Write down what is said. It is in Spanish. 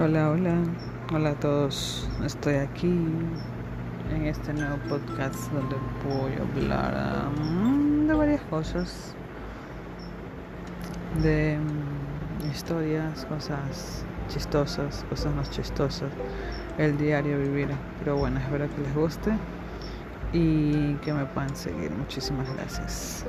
Hola, hola, hola a todos. Estoy aquí en este nuevo podcast donde voy a hablar um, de varias cosas, de um, historias, cosas chistosas, cosas no chistosas, el diario vivir. Pero bueno, espero que les guste y que me puedan seguir. Muchísimas gracias.